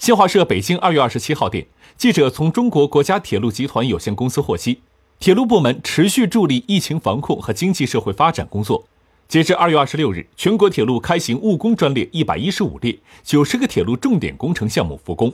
新华社北京二月二十七号电记者从中国国家铁路集团有限公司获悉铁路部门持续助力疫情防控和经济社会发展工作。截至二月二十六日全国铁路开行务工专列一百一十五列九十个铁路重点工程项目复工。